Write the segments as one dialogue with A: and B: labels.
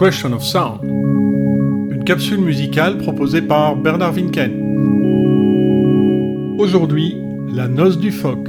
A: Question of Sound, une capsule musicale proposée par Bernard Winken. Aujourd'hui, la noce du phoque.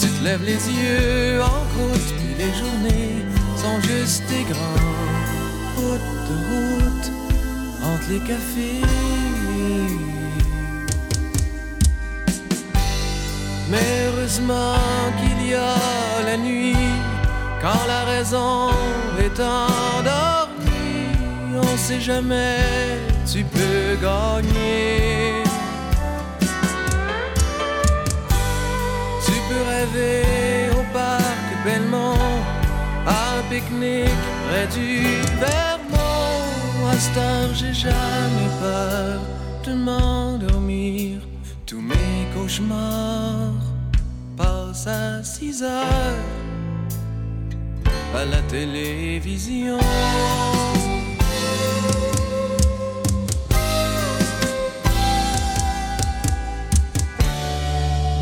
B: Tu te lèves les yeux en croûte, puis les journées sont juste des grands routes de route entre les cafés. Mais heureusement qu'il y a la nuit quand la raison est endormie on sait jamais, tu peux gagner. Au parc Belmont, à un pique-nique près du Vermont. À heure, j'ai jamais peur de m'endormir. Tous mes cauchemars passent à 6 heures à la télévision.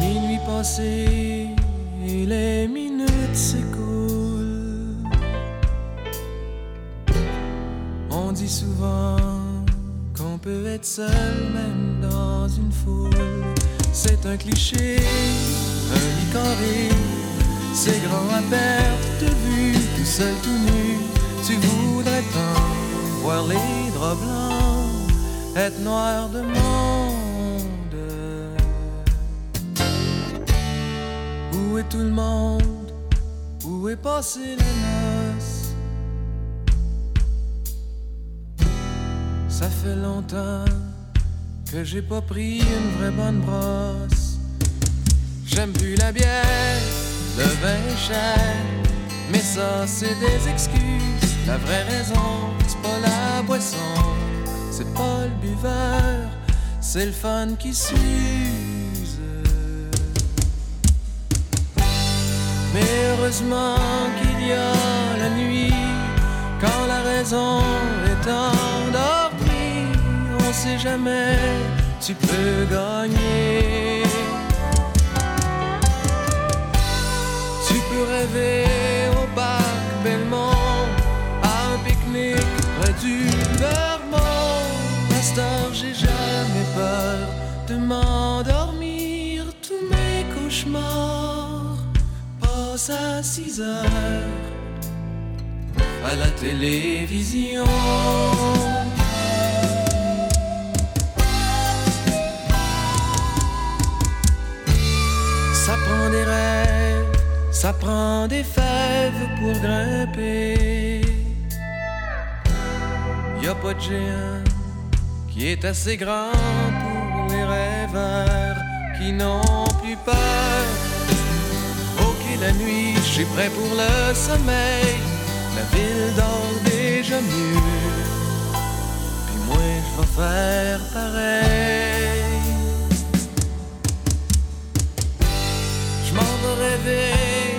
B: et les souvent qu'on peut être seul même dans une foule. C'est un cliché, un lit carré, c'est grand à perte de vue, tout seul tout nu. Tu voudrais tant voir les draps blancs, être noir de monde Où est tout le monde? Où est passé les Ça fait longtemps que j'ai pas pris une vraie bonne brosse. J'aime plus la bière, le vin cher, mais ça c'est des excuses. La vraie raison, c'est pas la boisson, c'est pas le buveur, c'est le fun qui suit. Mais heureusement qu'il y a la nuit, quand la raison est on jamais, tu peux gagner. Tu peux rêver au parc Belmont, à un pique-nique près du Vermont. Pasteur, j'ai jamais peur de m'endormir, tous mes cauchemars à 6 heures à la télévision. Ça prend des fèves pour grimper. Y a pas de géant qui est assez grand pour les rêveurs. qui n'ont plus peur. Ok, la nuit, j'ai prêt pour le sommeil. La ville dort déjà mieux. Puis moi, je vais faire pareil. Je m'en rêver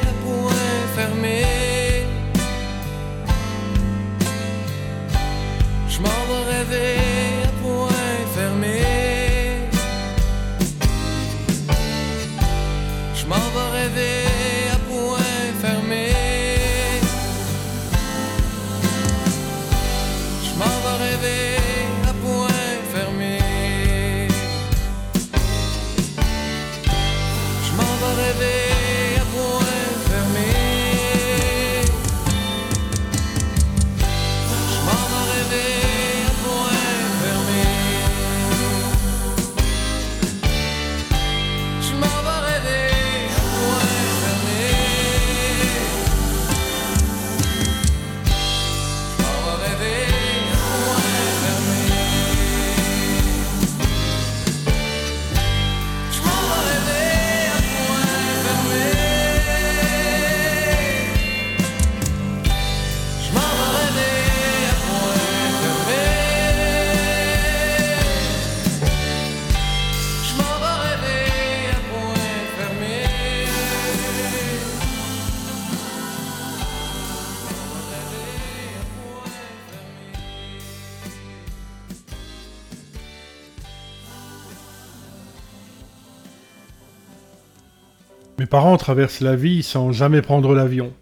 A: parents traversent la vie sans jamais prendre l'avion.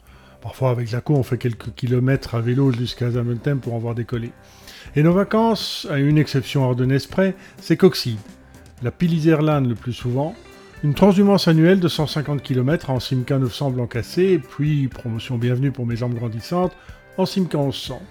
A: Parfois, avec la cour, on fait quelques kilomètres à vélo jusqu'à Zaventem pour en voir décoller. Et nos vacances, à une exception ardennaise près, c'est Coxide. La Piliserland le plus souvent, une transhumance annuelle de 150 km en Simca 900 blanc cassé, puis, promotion bienvenue pour mes jambes grandissantes, en Simca 1100.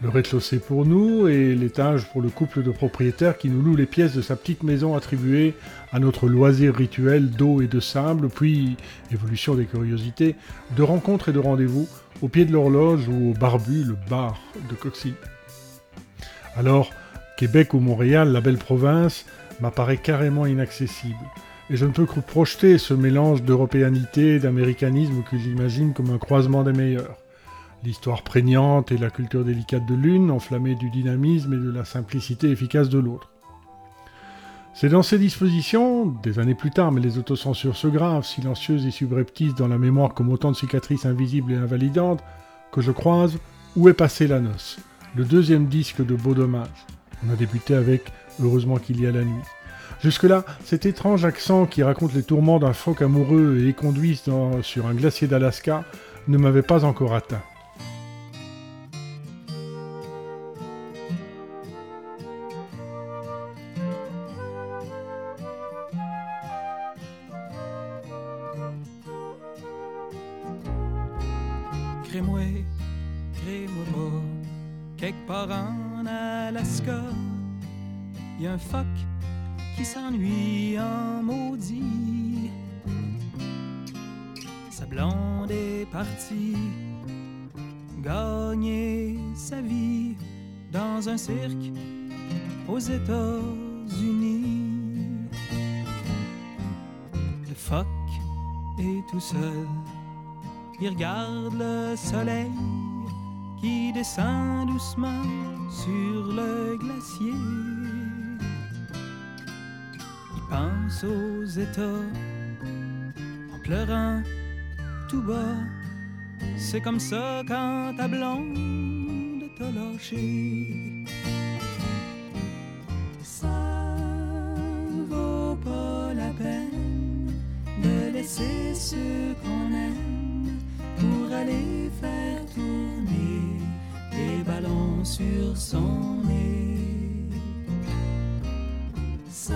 A: Le rez-de-chaussée pour nous et l'étage pour le couple de propriétaires qui nous loue les pièces de sa petite maison attribuée à notre loisir rituel d'eau et de sable, puis, évolution des curiosités, de rencontres et de rendez-vous au pied de l'horloge ou au barbu, le bar de Coxy. Alors, Québec ou Montréal, la belle province, m'apparaît carrément inaccessible. Et je ne peux que projeter ce mélange d'européanité et d'américanisme que j'imagine comme un croisement des meilleurs. L'histoire prégnante et la culture délicate de l'une, enflammée du dynamisme et de la simplicité efficace de l'autre. C'est dans ces dispositions, des années plus tard, mais les autocensures se gravent, silencieuses et subreptices dans la mémoire comme autant de cicatrices invisibles et invalidantes, que je croise Où est passée la noce le deuxième disque de Beau Dommage. On a débuté avec Heureusement qu'il y a la nuit. Jusque-là, cet étrange accent qui raconte les tourments d'un phoque amoureux et éconduit dans- sur un glacier d'Alaska ne m'avait pas encore atteint.
C: En Alaska, y a un phoque qui s'ennuie en maudit. Sa blonde est partie gagner sa vie dans un cirque aux États-Unis. Le phoque est tout seul. Il regarde le soleil qui descend doucement sur le glacier. Il pense aux États en pleurant tout bas. C'est comme ça quand ta blonde t'a lâché. Ça vaut pas la peine de laisser ceux qu'on aime pour aller faire sur son nez. Ça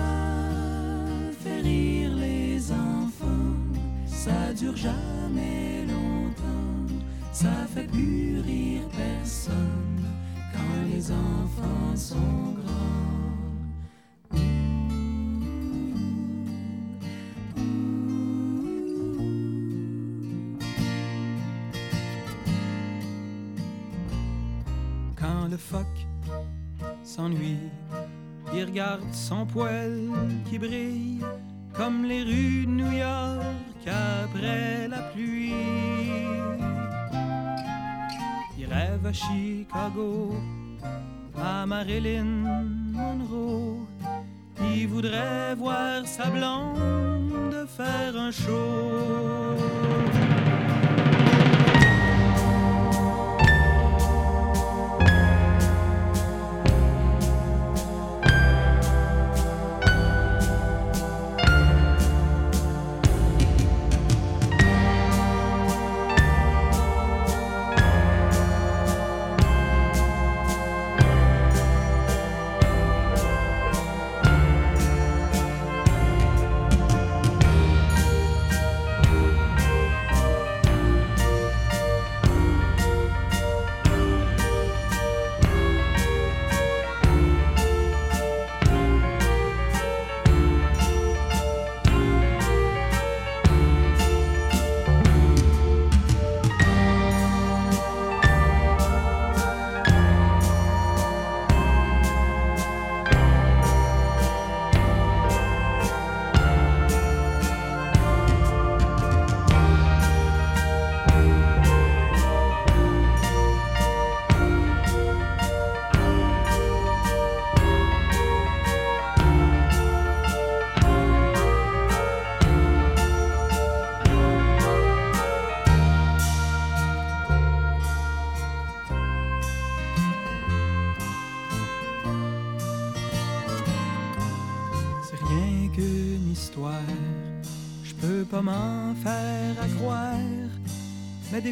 C: fait rire les enfants, ça dure jamais longtemps, ça fait plus rire personne quand les enfants sont grands. Son poil qui brille comme les rues de New York après la pluie. Il rêve à Chicago, à Marilyn Monroe. Il voudrait voir sa blonde faire un show.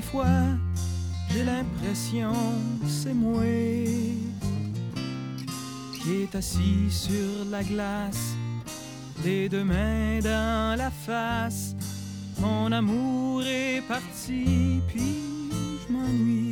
C: Fois j'ai l'impression c'est moi qui est assis sur la glace, les deux mains dans la face. Mon amour est parti, puis je m'ennuie.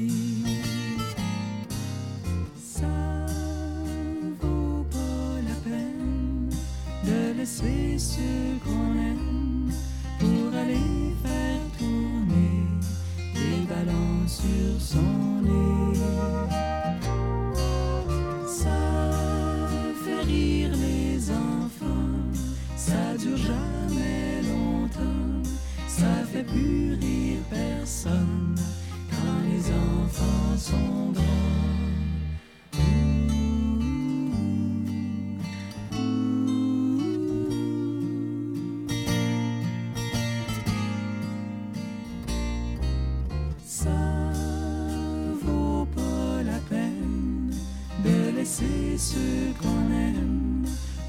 C: Laisser ce qu'on aime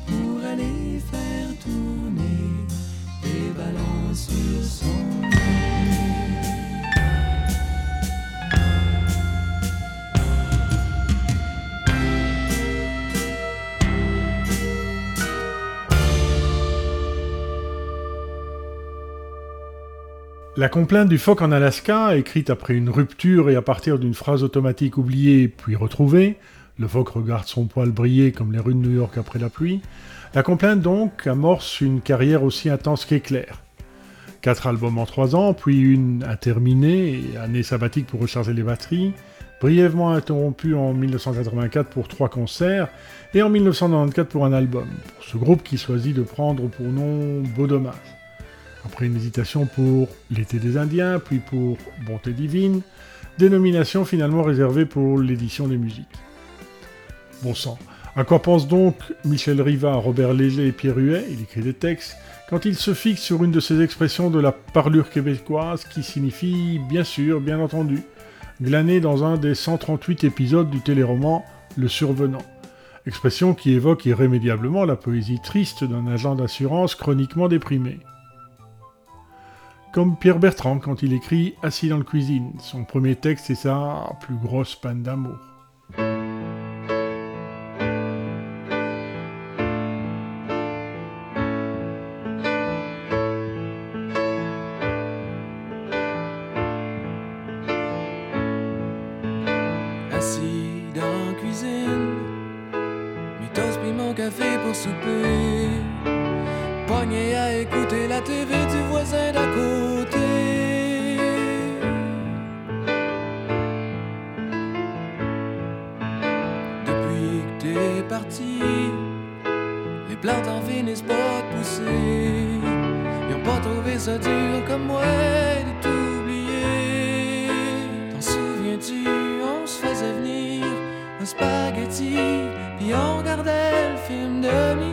C: pour aller faire tourner des ballons sur son.
A: La complainte du phoque en Alaska, écrite après une rupture et à partir d'une phrase automatique oubliée puis retrouvée, le phoque regarde son poil briller comme les rues de New York après la pluie, la complainte donc amorce une carrière aussi intense qu'éclair. Quatre albums en trois ans, puis une interminée et année sabbatique pour recharger les batteries, brièvement interrompue en 1984 pour trois concerts et en 1994 pour un album, pour ce groupe qui choisit de prendre pour nom Beau Dommage. Après une hésitation pour L'été des Indiens, puis pour Bonté divine, dénomination finalement réservée pour l'édition des musiques. Bon sang, à quoi pense donc Michel Riva, Robert Léger et Pierre Huet, il écrit des textes, quand il se fixe sur une de ces expressions de la parlure québécoise qui signifie bien sûr, bien entendu, glané dans un des 138 épisodes du téléroman Le Survenant. Expression qui évoque irrémédiablement la poésie triste d'un agent d'assurance chroniquement déprimé. Comme Pierre Bertrand quand il écrit Assis dans le cuisine, son premier texte est sa plus grosse panne d'amour.
B: Pogné à écouter la TV du voisin d'à côté. Depuis que t'es parti, les plantes en finissent pas de pousser. ça dur comme moi de t'oublier. T'en souviens-tu, on se faisait venir un spaghetti, puis on regardait le film de minuit,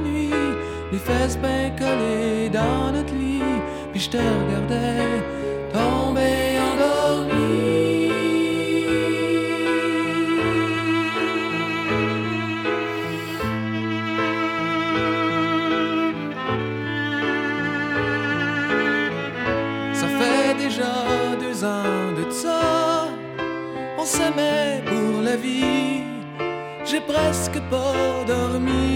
B: les fesses bien collées dans notre lit, puis je te regardais tomber endormi. Ça fait déjà deux ans de ça, on s'aimait pour la vie. J'ai presque pas dormi,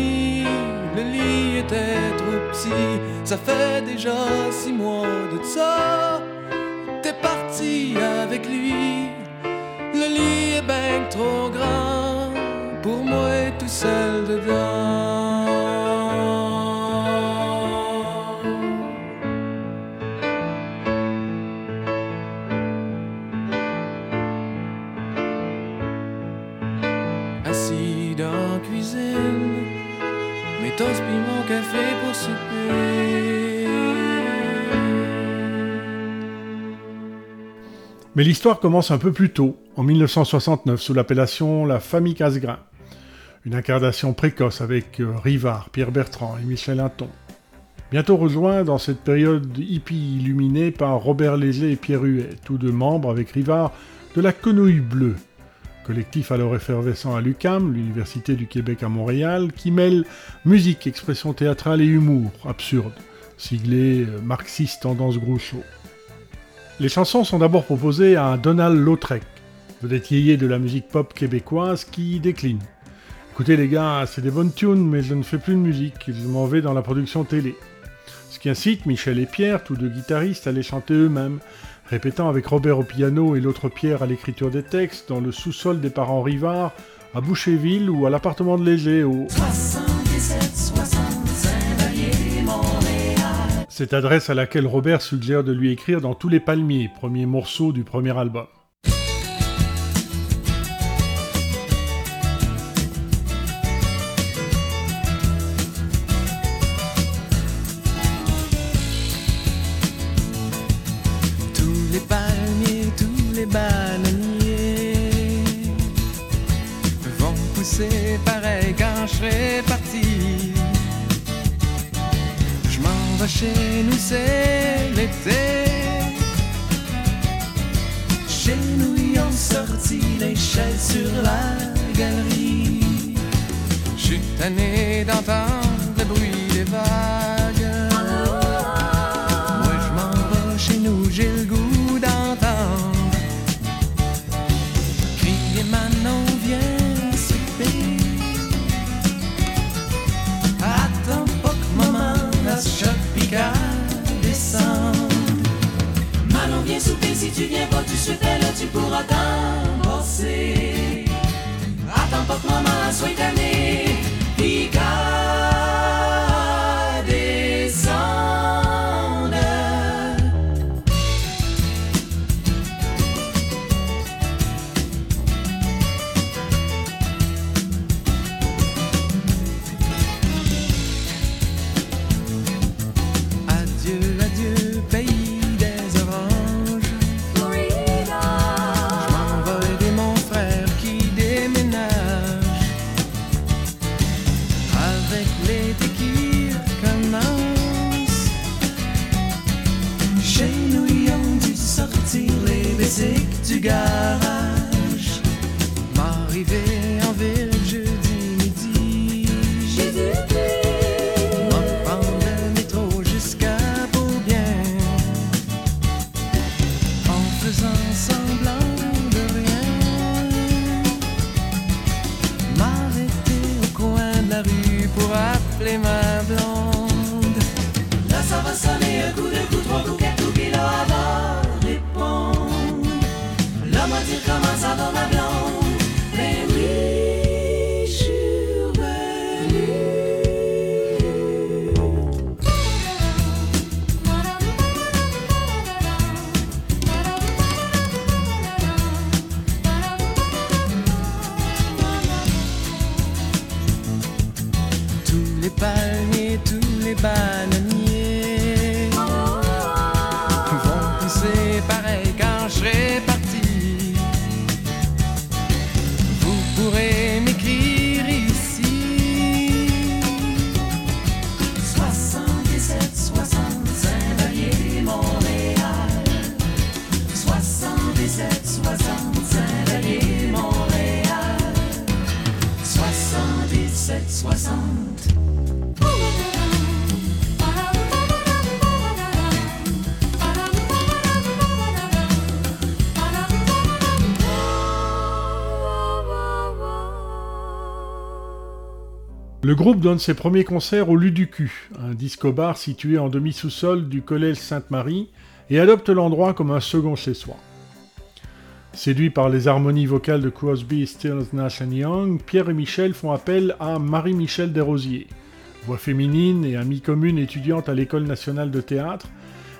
B: le lit était trop petit. Ça fait déjà six mois de ça, t'es parti avec lui. Le lit est ben trop grand pour moi tout seul dedans.
A: Mais l'histoire commence un peu plus tôt, en 1969, sous l'appellation La Famille Casgrain. Une incarnation précoce avec euh, Rivard, Pierre Bertrand et Michel Hinton. Bientôt rejoint dans cette période hippie illuminée par Robert Léger et Pierre Huet, tous deux membres avec Rivard de la Quenouille Bleue, collectif alors effervescent à l'UCAM, l'Université du Québec à Montréal, qui mêle musique, expression théâtrale et humour absurde, siglé euh, marxiste tendance Groucho. Les chansons sont d'abord proposées à Donald Lautrec, vedette yéyé de la musique pop québécoise qui décline. Écoutez les gars, c'est des bonnes tunes, mais je ne fais plus de musique, je m'en vais dans la production télé. Ce qui incite Michel et Pierre, tous deux guitaristes, à les chanter eux-mêmes, répétant avec Robert au piano et l'autre Pierre à l'écriture des textes dans le sous-sol des parents Rivard, à Boucherville ou à l'appartement de Léger au... Cette adresse à laquelle Robert suggère de lui écrire dans tous les palmiers, premier morceau du premier album.
B: L'échelle sur la galerie. Je suis tanné d'entendre le bruit des vagues. Moi je m'en vais chez nous, j'ai le goût d'entendre Crier Manon, viens souper Attends pas que maman la choc pica descendre
D: Manon, viens souper, si tu viens pas tout de là, tu pourras t'en passer. Attends pas que
A: Le groupe donne ses premiers concerts au Luducu, un disco-bar situé en demi-sous-sol du Collège Sainte-Marie, et adopte l'endroit comme un second chez soi. Séduit par les harmonies vocales de Crosby, Stills, Nash Young, Pierre et Michel font appel à Marie-Michel Desrosiers, voix féminine et amie commune étudiante à l'École nationale de théâtre,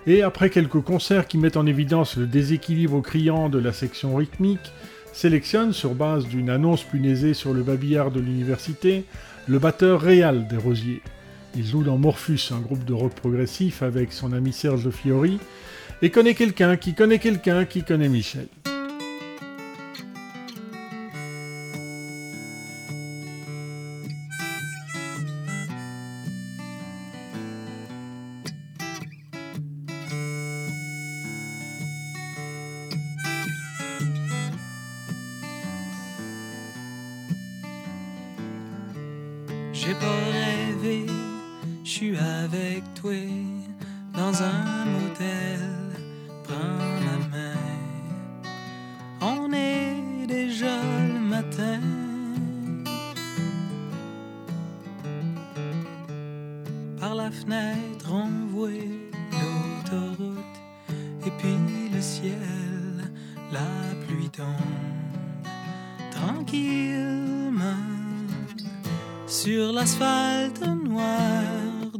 A: et après quelques concerts qui mettent en évidence le déséquilibre criant de la section rythmique, sélectionne, sur base d'une annonce punaisée sur le babillard de l'université, le batteur réal des Rosiers. Il joue dans Morphus, un groupe de rock progressif avec son ami Serge Fiori, et connaît quelqu'un qui connaît quelqu'un qui connaît Michel.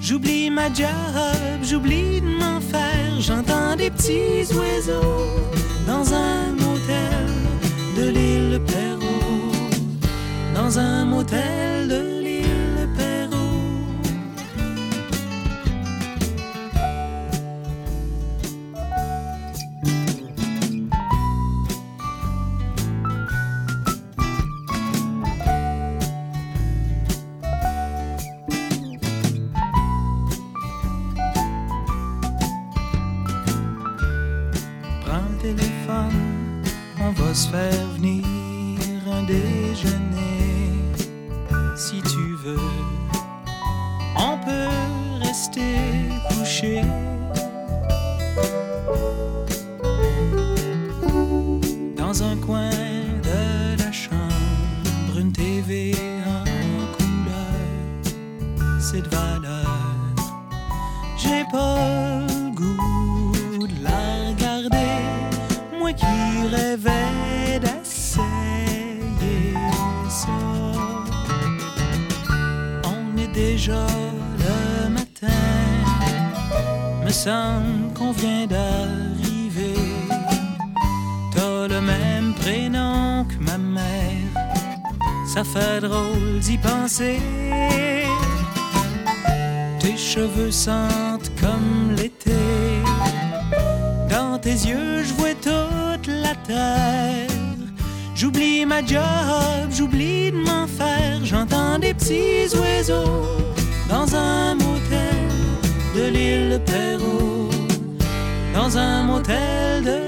C: J'oublie ma job, j'oublie de m'en faire. J'entends des petits oiseaux dans un motel de l'île Perrault. Dans un motel de
E: Tes cheveux sentent comme l'été. Dans tes yeux, je vois toute la terre. J'oublie ma job, j'oublie de m'en faire. J'entends des petits oiseaux dans un motel de l'île Perrault. Dans un motel de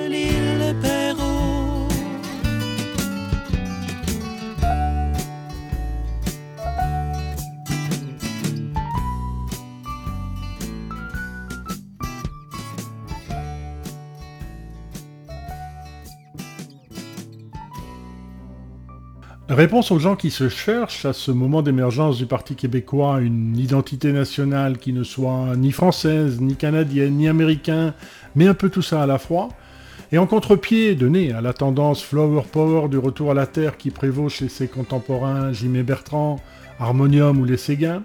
A: Réponse aux gens qui se cherchent à ce moment d'émergence du Parti québécois une identité nationale qui ne soit ni française, ni canadienne, ni américaine, mais un peu tout ça à la fois, et en contre-pied donné à la tendance Flower Power du retour à la Terre qui prévaut chez ses contemporains Jimmy Bertrand, Harmonium ou les Séguins,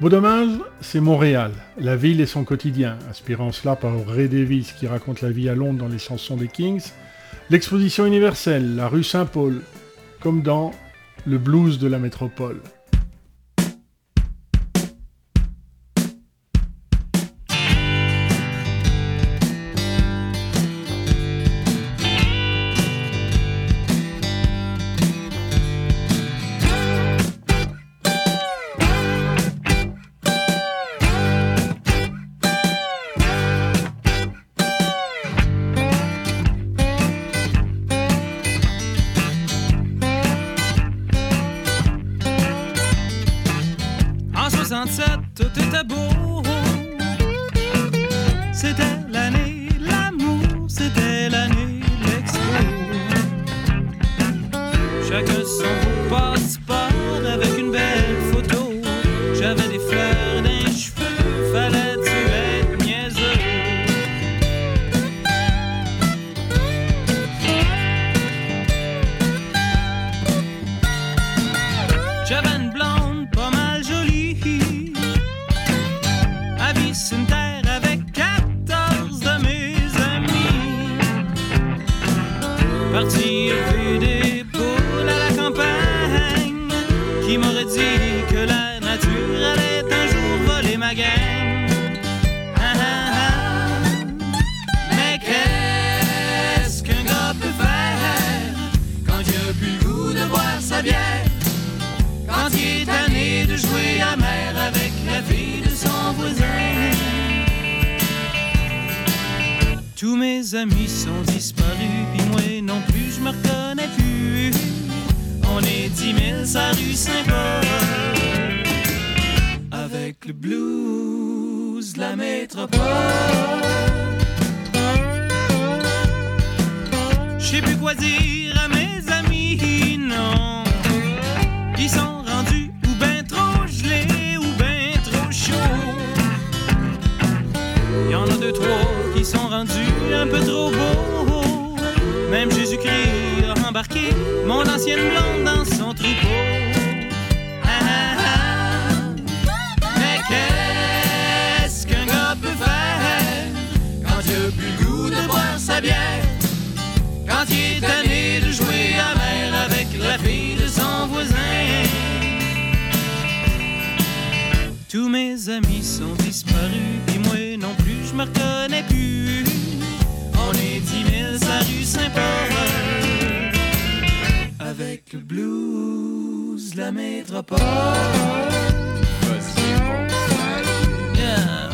A: Beau dommage, c'est Montréal, la ville et son quotidien, aspirant cela par Ray Davis qui raconte la vie à Londres dans les chansons des Kings, l'exposition universelle, la rue Saint-Paul, comme dans le blues de la métropole.
C: 67, tout était beau. C'était l'année de l'amour, c'était l'année de l'expo. Chacun son beau mes amis sont disparus, puis moi non plus, je me reconnais plus. On est dix mille sa rue Saint-Paul. Avec le blues de la métropole. Je sais plus quoi dire un peu trop beaux. Même Jésus-Christ a embarqué mon ancienne blonde dans son troupeau. Ah, ah, ah. Mais qu'est-ce qu'un gars peut faire quand il a plus goût de boire sa bière? Quand il est tanné de jouer à mer avec la fille de son voisin. Tous mes amis sont disparus, puis moi non plus, je me reconnais plus. On est dix mille sa rue Saint-Paul. Avec le blues la métropole. Yeah.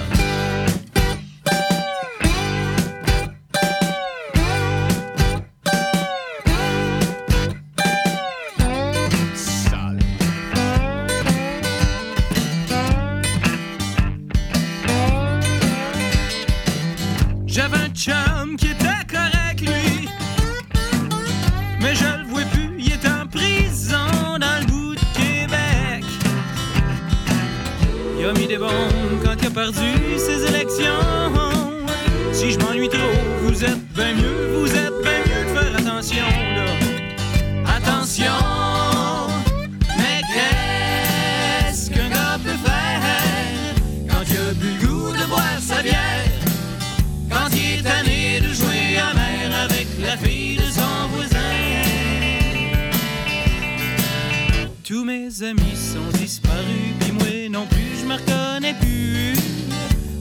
C: Amis sont disparus, puis moi non plus, je me reconnais plus.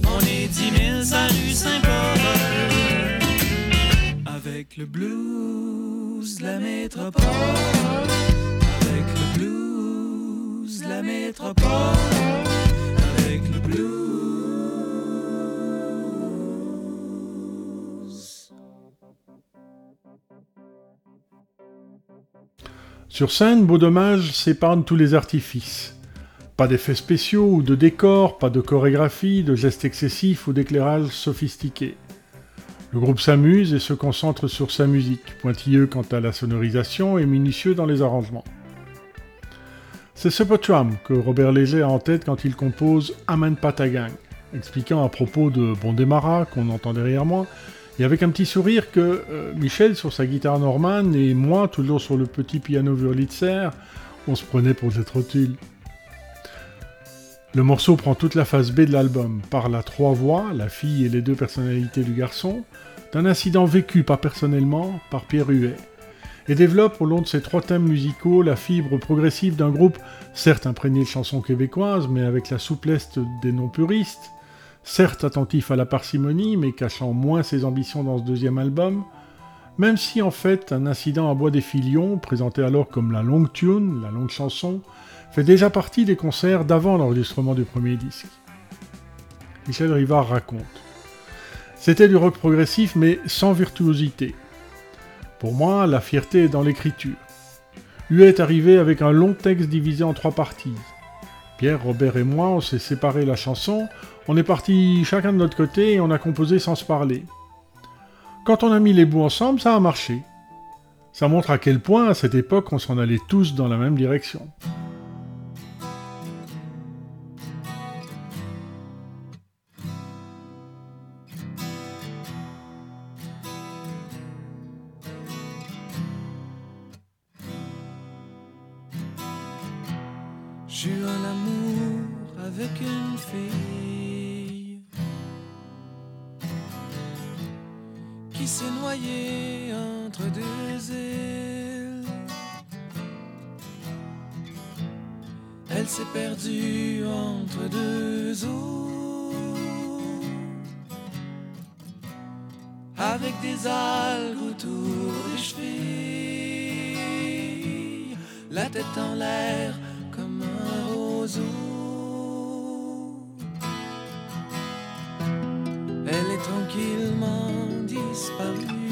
C: On est dix mille sa rue Saint-Paul. Avec le blues la métropole. Avec le blues la métropole. Avec le blues.
A: Sur scène, Beau Dommage s'épargne tous les artifices. Pas d'effets spéciaux ou de décors, pas de chorégraphie, de gestes excessifs ou d'éclairage sophistiqué. Le groupe s'amuse et se concentre sur sa musique, pointilleux quant à la sonorisation et minutieux dans les arrangements. C'est ce Potram que Robert Léger a en tête quand il compose Amen Patagang, expliquant à propos de Bon Démarra, qu'on entend derrière moi, et avec un petit sourire que euh, Michel sur sa guitare Norman et moi, toujours sur le petit piano Wurlitzer, on se prenait pour des trotules. Le morceau prend toute la face B de l'album, parle à trois voix, la fille et les deux personnalités du garçon, d'un incident vécu, pas personnellement, par Pierre Huet, et développe au long de ces trois thèmes musicaux la fibre progressive d'un groupe, certes imprégné de chansons québécoises, mais avec la souplesse des non-puristes, certes attentif à la parcimonie, mais cachant moins ses ambitions dans ce deuxième album, même si en fait un incident à Bois des Filions, présenté alors comme la longue tune, la longue chanson, fait déjà partie des concerts d'avant l'enregistrement du premier disque. Michel Rivard raconte. C'était du rock progressif mais sans virtuosité. Pour moi, la fierté est dans l'écriture. Huet est arrivé avec un long texte divisé en trois parties. Pierre, Robert et moi, on s'est séparé la chanson, on est partis chacun de notre côté et on a composé sans se parler. Quand on a mis les bouts ensemble, ça a marché. Ça montre à quel point, à cette époque, on s'en allait tous dans la même direction.
B: Entre deux îles. Elle s'est perdue entre deux eaux avec des algues autour des chevilles, la tête en l'air comme un roseau. Elle est tranquillement disparue.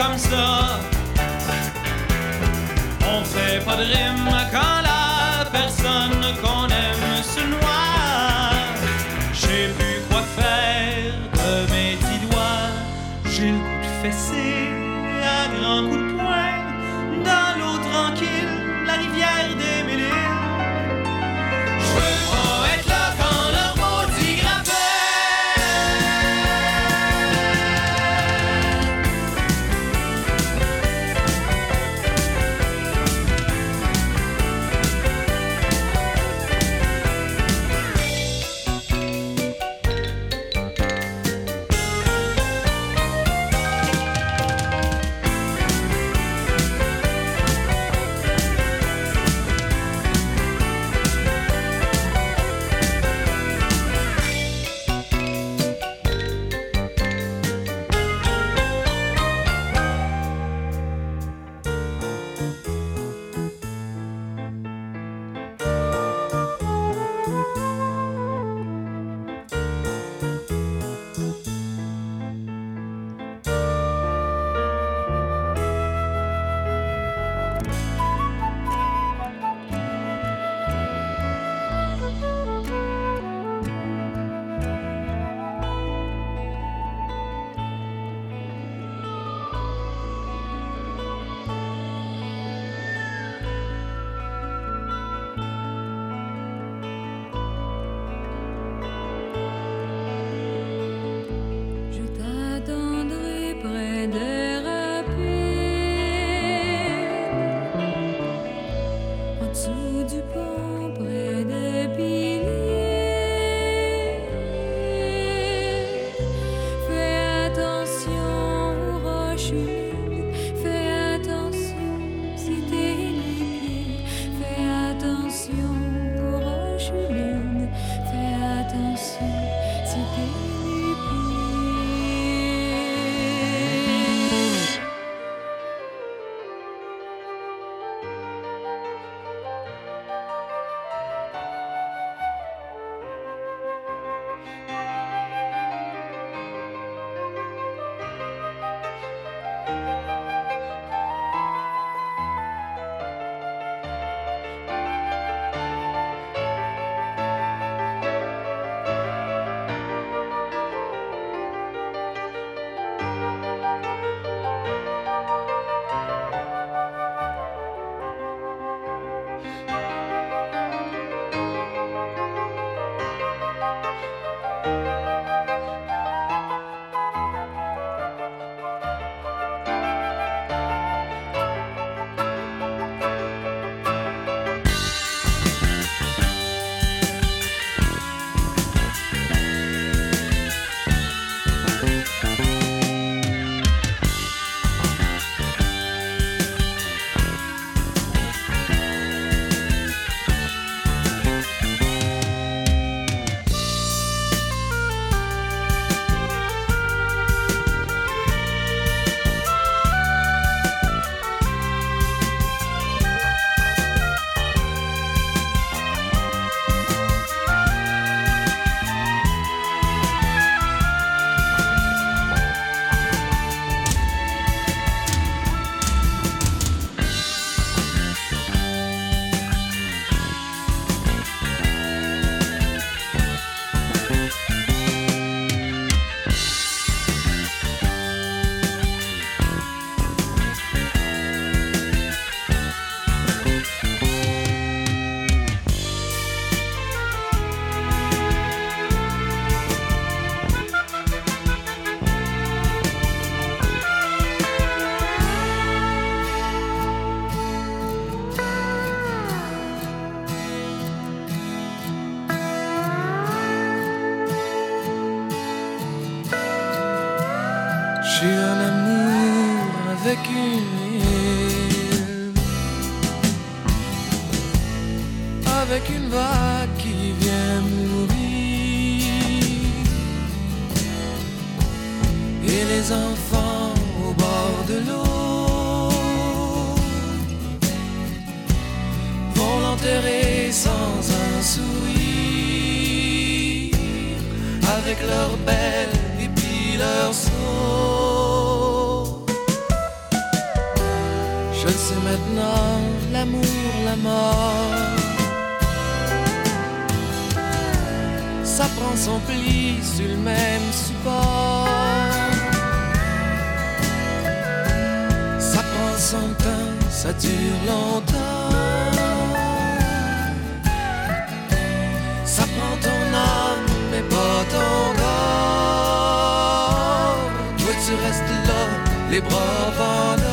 C: Comme ça. On fait pas de rime quand la personne qu'on aime se noie.
F: sens emplis sur le même support. Ça prend son temps, ça dure longtemps. Ça prend ton âme, mais pas ton corps. Toi, tu restes là, les bras
B: pendant.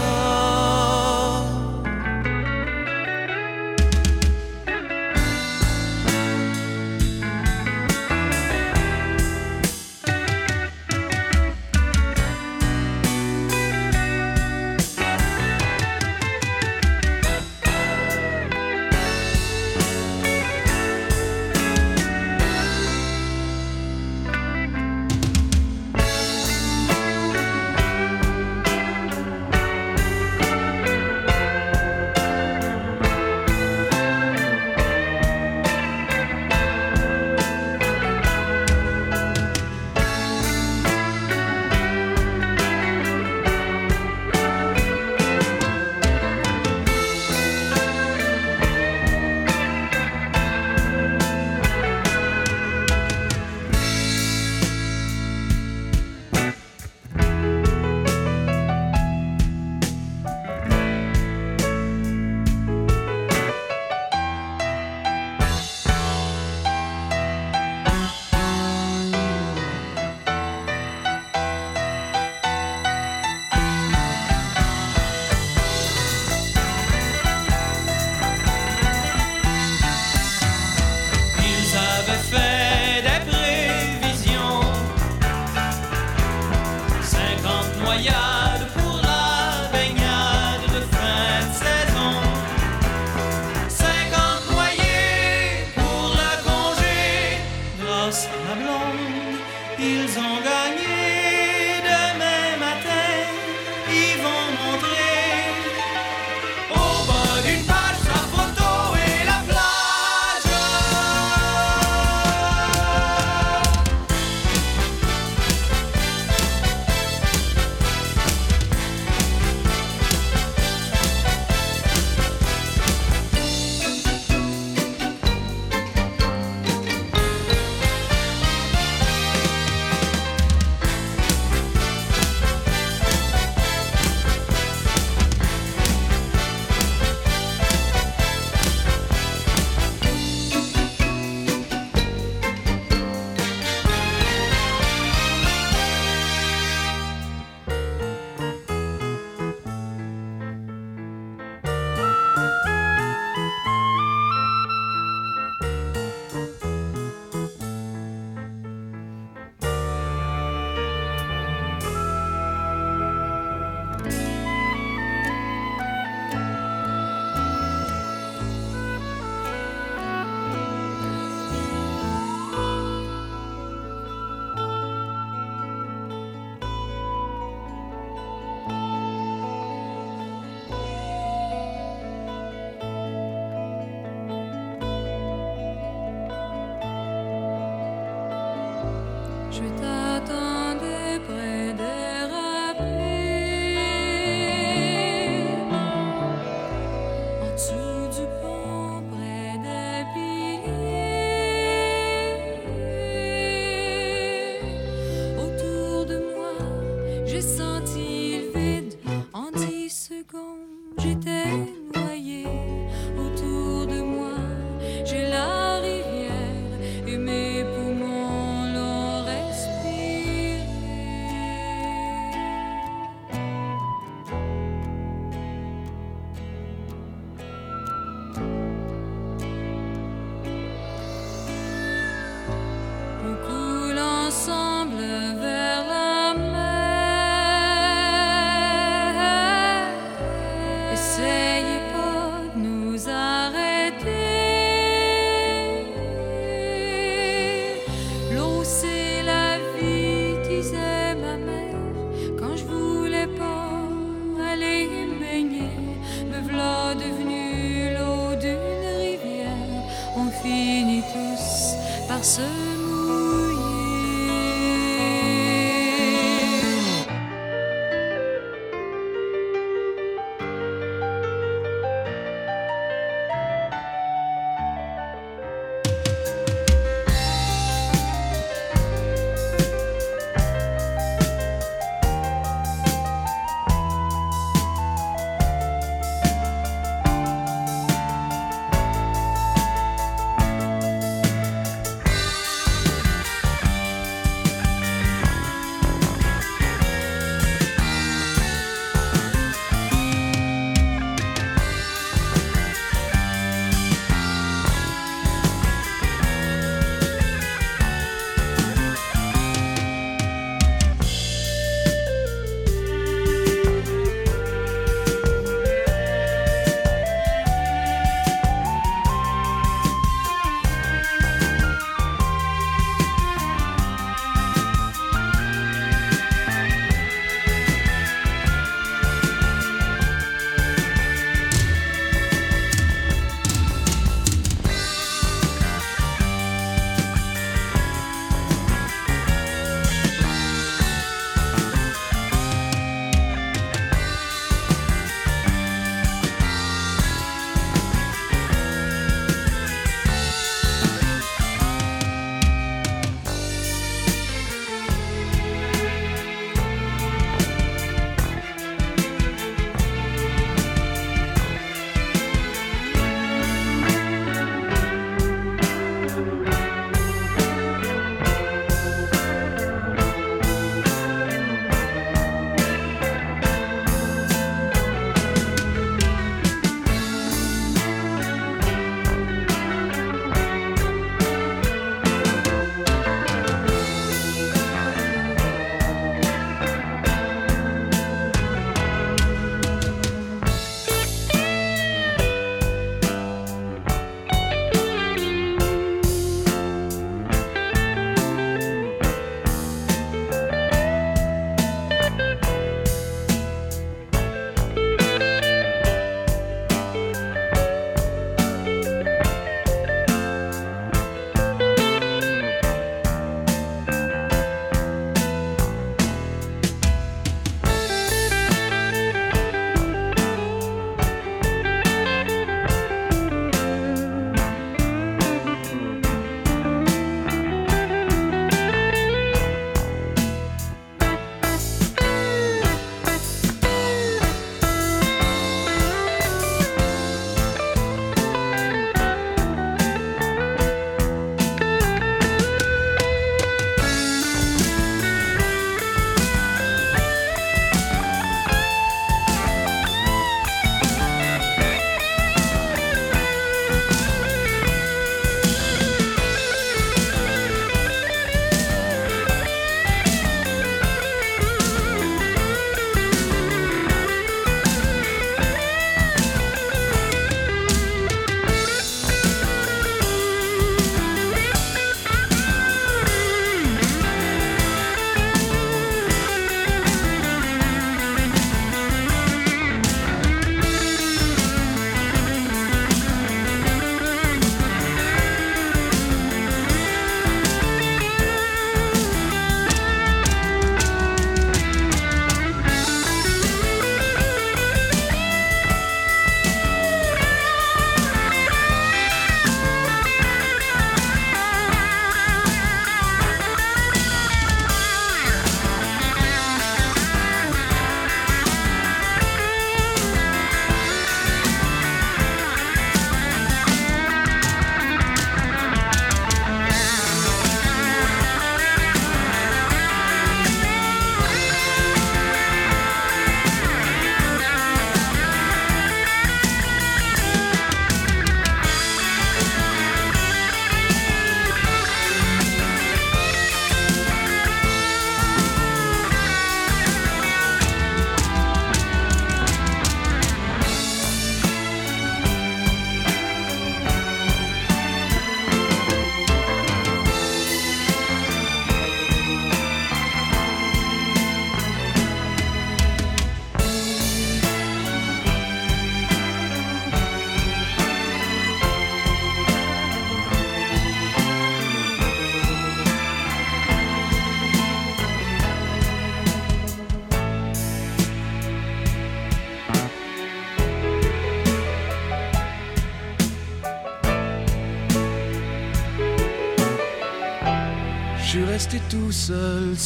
B: noyade.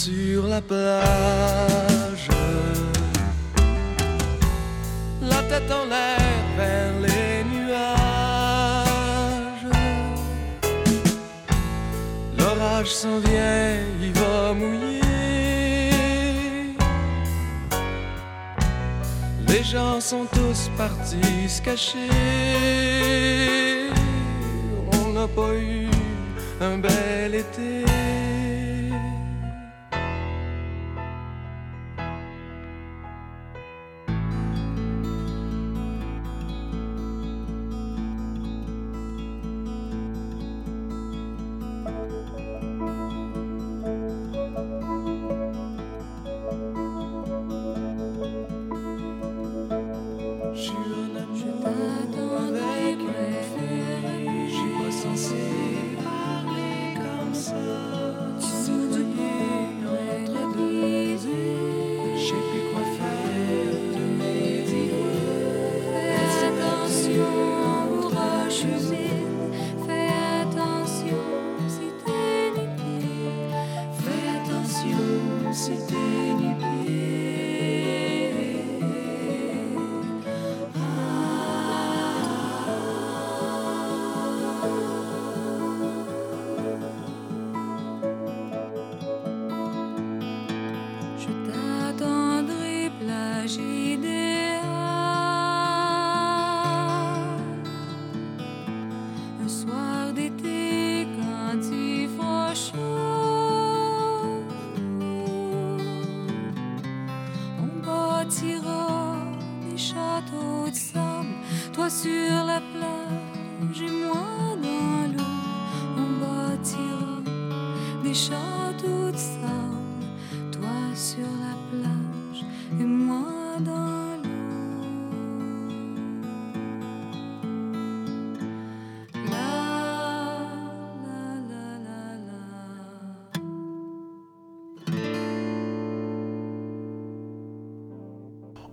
B: Sur la plage. La tête en l'air vers les nuages. L'orage s'en vient, il va mouiller. Les gens sont tous partis se cacher. On n'a pas eu un bel été.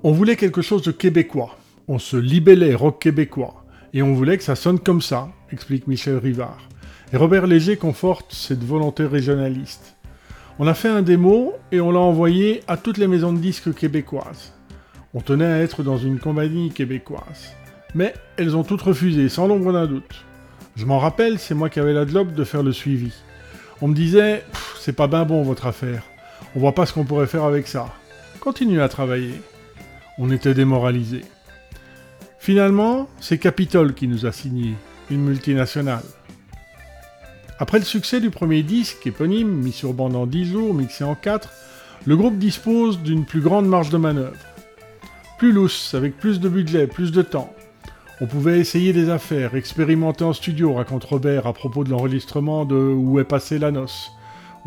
F: On
A: voulait quelque chose de québécois. On se libellait rock québécois. Et on voulait que ça sonne comme ça, explique Michel Rivard. Et Robert Léger conforte cette volonté régionaliste. On a fait un démo et on l'a envoyé à toutes les maisons de disques québécoises. On tenait à être dans une compagnie québécoise. Mais elles ont toutes refusé, sans l'ombre d'un doute. Je m'en rappelle, c'est moi qui avais la job de faire le suivi. On me disait, c'est pas ben bon votre affaire. On voit pas ce qu'on pourrait faire avec ça. Continuez à travailler. On était démoralisés. Finalement, c'est Capitol qui nous a signé, une multinationale. Après le succès du premier disque, éponyme, mis sur bande en 10 jours, mixé en 4, le groupe dispose d'une plus grande marge de manœuvre. Plus lousse, avec plus de budget, plus de temps. On pouvait essayer des affaires, expérimenter en studio, raconte Robert à propos de l'enregistrement de Où est passée la noce,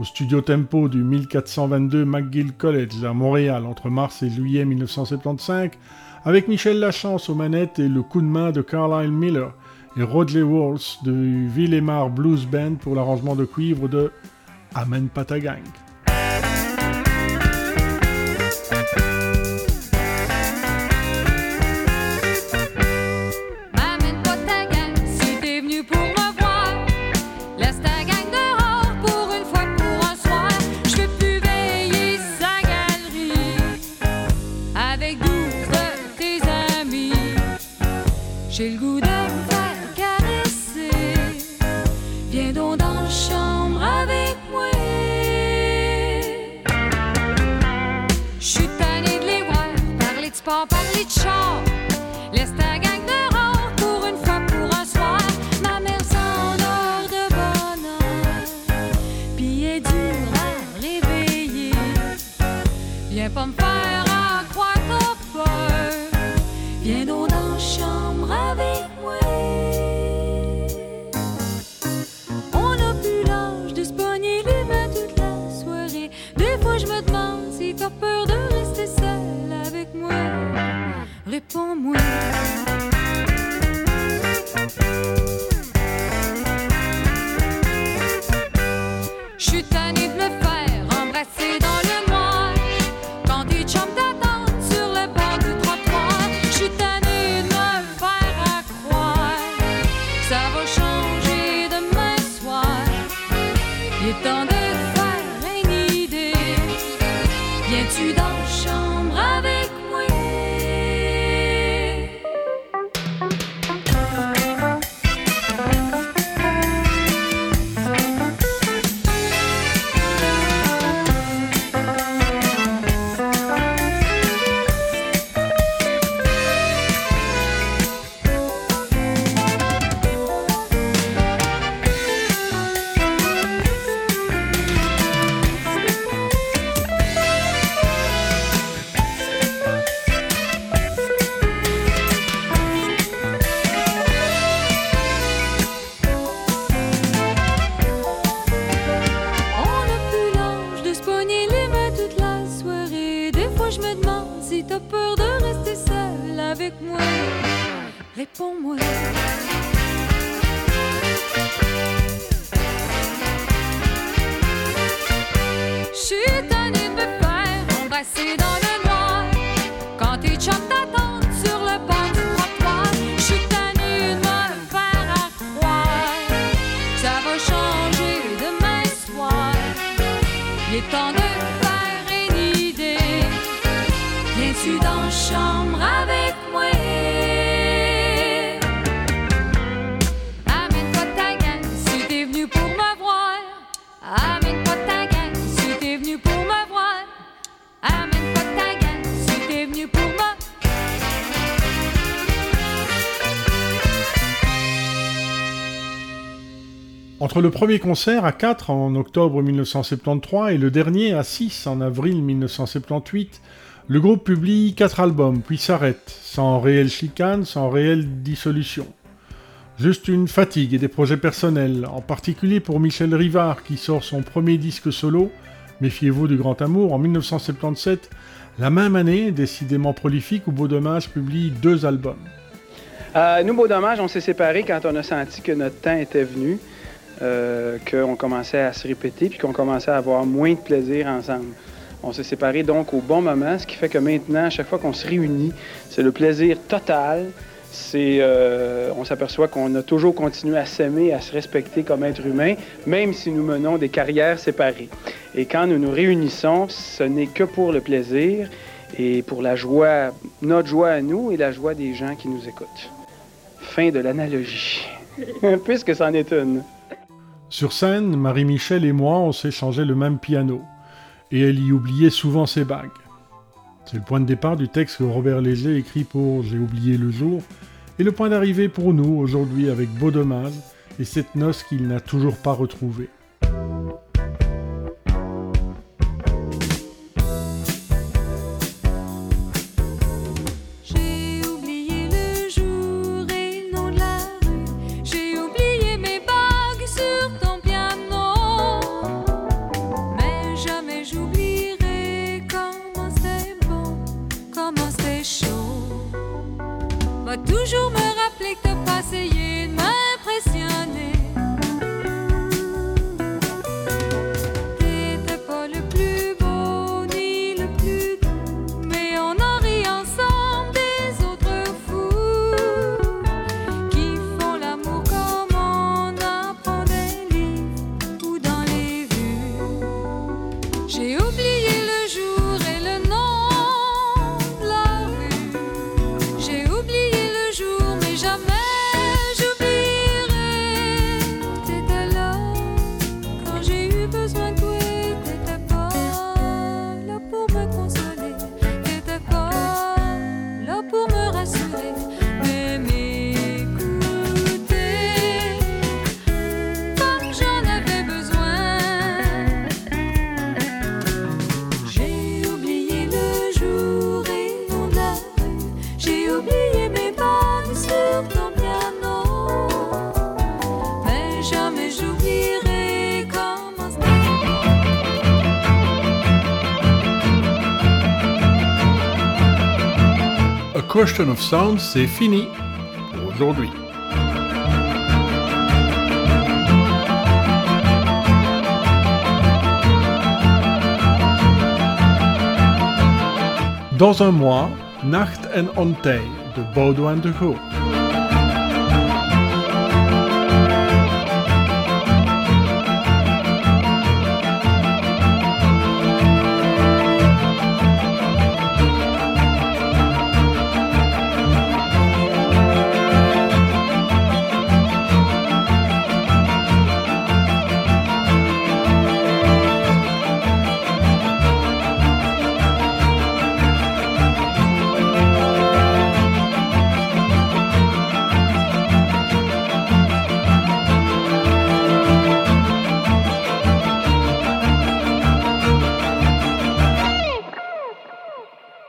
A: au studio Tempo du 1422 McGill College à Montréal entre mars et juillet 1975, avec Michel Lachance aux manettes et le coup de main de Carlyle Miller et Rodley Walls du Villemar Blues Band pour l'arrangement de cuivre de Amen Patagang.
F: Réponds-moi. Je Entre le premier concert à 4 en octobre 1973 et le dernier à 6 en avril 1978, le groupe publie 4 albums, puis s'arrête, sans réelle chicane, sans réelle dissolution. Juste une fatigue et des projets personnels, en particulier pour Michel Rivard qui sort son premier disque solo, Méfiez-vous du grand amour, en 1977, la même année, décidément prolifique, où Beau Dommage publie deux albums.
G: Nous, Beau Dommage, on s'est séparés quand on a senti que notre temps était venu, euh, qu'on commençait à se répéter, puis qu'on commençait à avoir moins de plaisir ensemble. On s'est séparés donc au bon moment, ce qui fait que maintenant, à chaque fois qu'on se réunit, c'est le plaisir total. Euh, on s'aperçoit qu'on a toujours continué à s'aimer, à se respecter comme être humain, même si nous menons des carrières séparées. Et quand nous nous réunissons, ce n'est que pour le plaisir et pour la joie, notre joie à nous et la joie des gens qui nous écoutent. Fin de l'analogie, puisque c'en est une.
F: Sur scène, Marie-Michel et moi, on s'échangeait le même piano, et elle y oubliait souvent ses bagues. C'est le point de départ du texte que Robert Léger écrit pour J'ai oublié le jour, et le point d'arrivée pour nous aujourd'hui avec Beau et cette noce qu'il n'a toujours pas retrouvée. Of Sound, c'est fini pour aujourd'hui. Dans un mois, Nacht en Ontij de Baudouin de Gaulle.